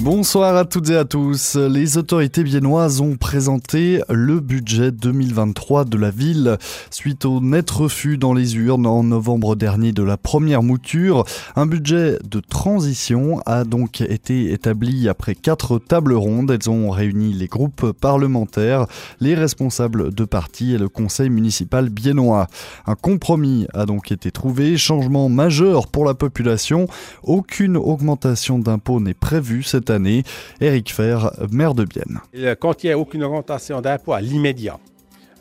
Bonsoir à toutes et à tous. Les autorités viennoises ont présenté le budget 2023 de la ville suite au net refus dans les urnes en novembre dernier de la première mouture. Un budget de transition a donc été établi après quatre tables rondes. Elles ont réuni les groupes parlementaires, les responsables de partis et le conseil municipal biennois. Un compromis a donc été trouvé, changement majeur pour la population. Aucune augmentation d'impôts n'est prévue cette année. Eric Fer, maire de Bienne. Il n'y a aucune augmentation d'impôts à l'immédiat,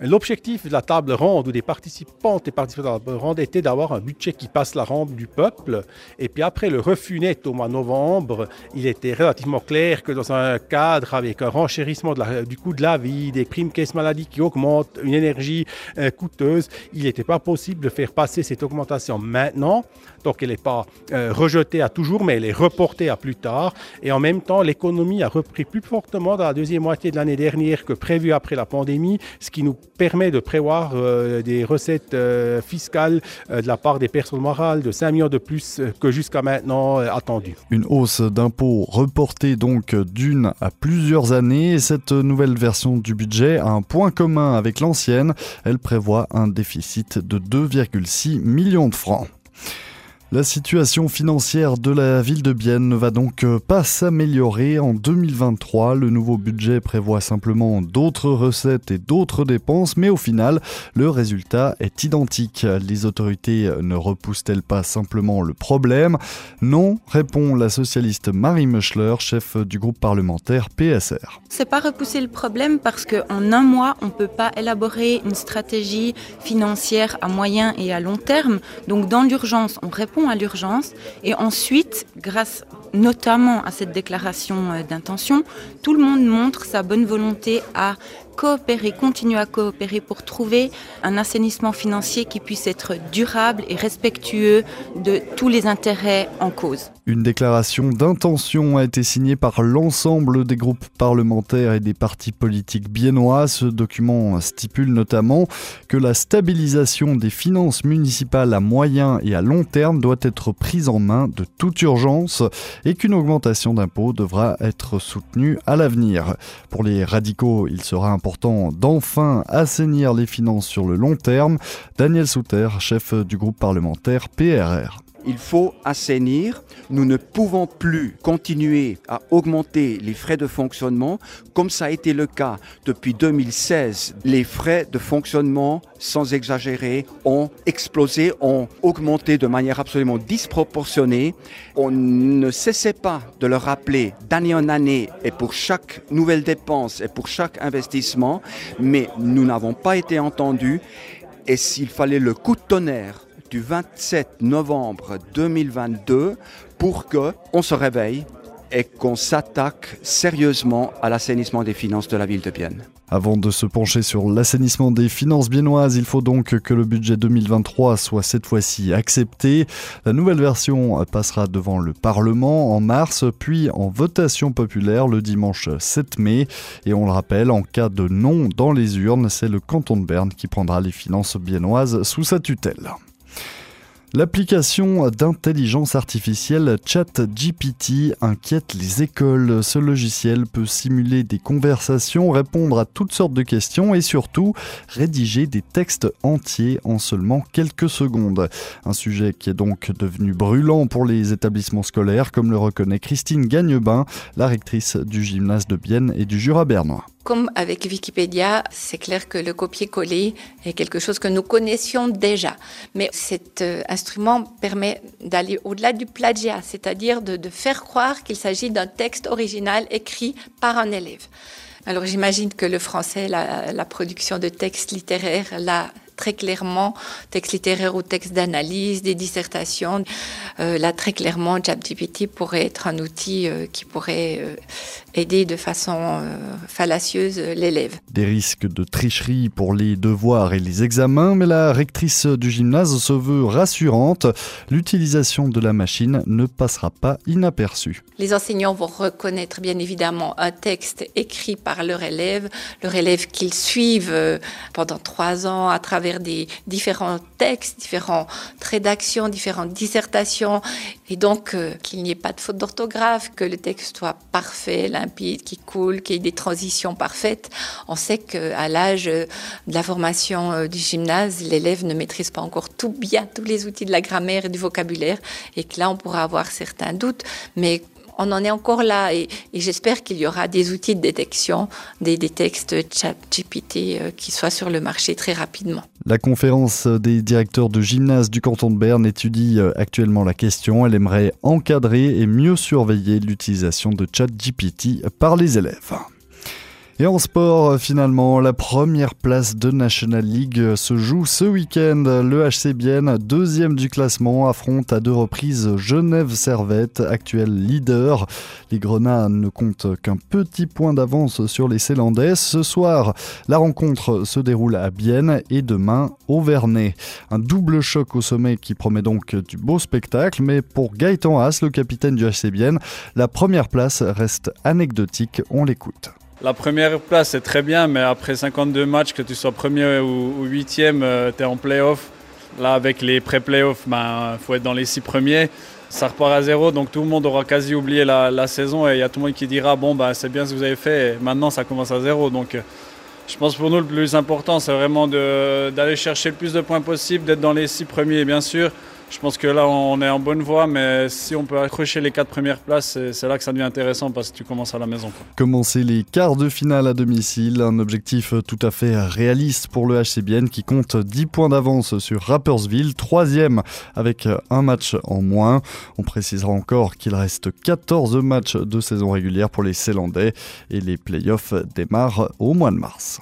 L'objectif de la table ronde ou des participantes et participants de la table ronde était d'avoir un budget qui passe la rampe du peuple. Et puis après le refus net au mois de novembre, il était relativement clair que dans un cadre avec un renchérissement du coût de la vie, des primes caisse maladie qui augmentent, une énergie euh, coûteuse, il n'était pas possible de faire passer cette augmentation maintenant. Donc elle n'est pas euh, rejetée à toujours, mais elle est reportée à plus tard. Et en même temps, l'économie a repris plus fortement dans la deuxième moitié de l'année dernière que prévu après la pandémie, ce qui nous permet de prévoir euh, des recettes euh, fiscales euh, de la part des personnes morales de 5 millions de plus que jusqu'à maintenant attendu. Une hausse d'impôts reportée donc d'une à plusieurs années. Cette nouvelle version du budget a un point commun avec l'ancienne. Elle prévoit un déficit de 2,6 millions de francs. La situation financière de la ville de Bienne ne va donc euh, pas s'améliorer en 2023. Le nouveau budget prévoit simplement d'autres recettes et d'autres dépenses, mais au final, le résultat est identique. Les autorités ne repoussent-elles pas simplement le problème? Non, répond la socialiste Marie Meuchler, chef du groupe parlementaire PSR. C'est pas repousser le problème parce qu'en un mois, on peut pas élaborer une stratégie financière à moyen et à long terme. Donc dans l'urgence, on répond à l'urgence et ensuite, grâce notamment à cette déclaration euh, d'intention, tout le monde montre sa bonne volonté à coopérer, continuer à coopérer pour trouver un assainissement financier qui puisse être durable et respectueux de tous les intérêts en cause. Une déclaration d'intention a été signée par l'ensemble des groupes parlementaires et des partis politiques biennois. Ce document stipule notamment que la stabilisation des finances municipales à moyen et à long terme doit être prise en main de toute urgence et qu'une augmentation d'impôts devra être soutenue à l'avenir. Pour les radicaux, il sera important d'enfin assainir les finances sur le long terme. Daniel Souter, chef du groupe parlementaire PRR. Il faut assainir. Nous ne pouvons plus continuer à augmenter les frais de fonctionnement comme ça a été le cas depuis 2016. Les frais de fonctionnement, sans exagérer, ont explosé, ont augmenté de manière absolument disproportionnée. On ne cessait pas de le rappeler d'année en année et pour chaque nouvelle dépense et pour chaque investissement, mais nous n'avons pas été entendus. Et s'il fallait le coup de tonnerre du 27 novembre 2022 pour que on se réveille et qu'on s'attaque sérieusement à l'assainissement des finances de la ville de Bienne. Avant de se pencher sur l'assainissement des finances biennoises, il faut donc que le budget 2023 soit cette fois-ci accepté. La nouvelle version passera devant le Parlement en mars, puis en votation populaire le dimanche 7 mai. Et on le rappelle, en cas de non dans les urnes, c'est le canton de Berne qui prendra les finances biennoises sous sa tutelle. L'application d'intelligence artificielle ChatGPT inquiète les écoles. Ce logiciel peut simuler des conversations, répondre à toutes sortes de questions et surtout rédiger des textes entiers en seulement quelques secondes. Un sujet qui est donc devenu brûlant pour les établissements scolaires, comme le reconnaît Christine Gagnebin, la rectrice du gymnase de Bienne et du Jura bernois. Comme avec Wikipédia, c'est clair que le copier-coller est quelque chose que nous connaissions déjà. Mais cet euh, instrument permet d'aller au-delà du plagiat, c'est-à-dire de, faire croire qu'il s'agit d'un texte original écrit par un élève. Alors j'imagine que le français, la, production de textes littéraires, là, très clairement, texte littéraire ou texte d'analyse, des dissertations. Euh, là, très clairement, ChatGPT pourrait être un outil euh, qui pourrait aider de façon euh, fallacieuse l'élève. Des risques de tricherie pour les devoirs et les examens, mais la rectrice du gymnase se veut rassurante. L'utilisation de la machine ne passera pas inaperçue. Les enseignants vont reconnaître bien évidemment un texte écrit par leur élève, leur élève qu'ils suivent pendant trois ans à travers des différents textes, différentes rédactions, différentes dissertations, et donc euh, qu'il n'y ait pas de faute d'orthographe, que le texte soit parfait, qui coule, qu'il y ait des transitions parfaites. On sait qu'à l'âge de la formation euh, du gymnase, l'élève ne maîtrise pas encore tout bien tous les outils de la grammaire et du vocabulaire, et que là, on pourra avoir certains doutes, mais on en est encore là et, j'espère qu'il y aura des outils de détection des, textes chat GPT euh, qui soient sur le marché très rapidement. La conférence des directeurs de gymnase du canton de Berne étudie euh, actuellement la question. Elle aimerait encadrer et mieux surveiller l'utilisation de chat GPT par les élèves. Et en sport, finalement, la première place de National League se joue ce week-end. Le HC Bienne, deuxième du classement, affronte à deux reprises Genève Servette, actuel leader. Les Grenats ne comptent qu'un petit point d'avance sur les Célandais. Ce soir, la rencontre se déroule à Bienne et demain au Vernet. Un double choc au sommet qui promet donc du beau spectacle, mais pour Gaëtan Haas, le capitaine du HC Bienne, la première place reste anecdotique. On l'écoute. La première place, c'est très bien, mais après 52 matchs, que tu sois premier ou huitième, euh, tu es en playoff. Là, avec les pré-playoffs, il ben, faut être dans les six premiers. Ça repart à zéro, donc tout le monde aura quasi oublié la, saison et il y a tout le monde qui dira Bon, ben, c'est bien ce que vous avez fait, maintenant ça commence à zéro. Donc, euh, je pense pour nous, le plus important, c'est vraiment d'aller chercher le plus de points possible, d'être dans les six premiers, bien sûr. Je pense que là, on est en bonne voie, mais si on peut accrocher les quatre premières places, c'est là que ça devient intéressant parce que tu commences à la maison. Commencer les quarts de finale à domicile, un objectif tout à fait réaliste pour le HCBN qui compte 10 points d'avance sur Rappersville, troisième avec un match en moins. On précisera encore qu'il reste 14 matchs de saison régulière pour les Célandais et les playoffs démarrent au mois de mars.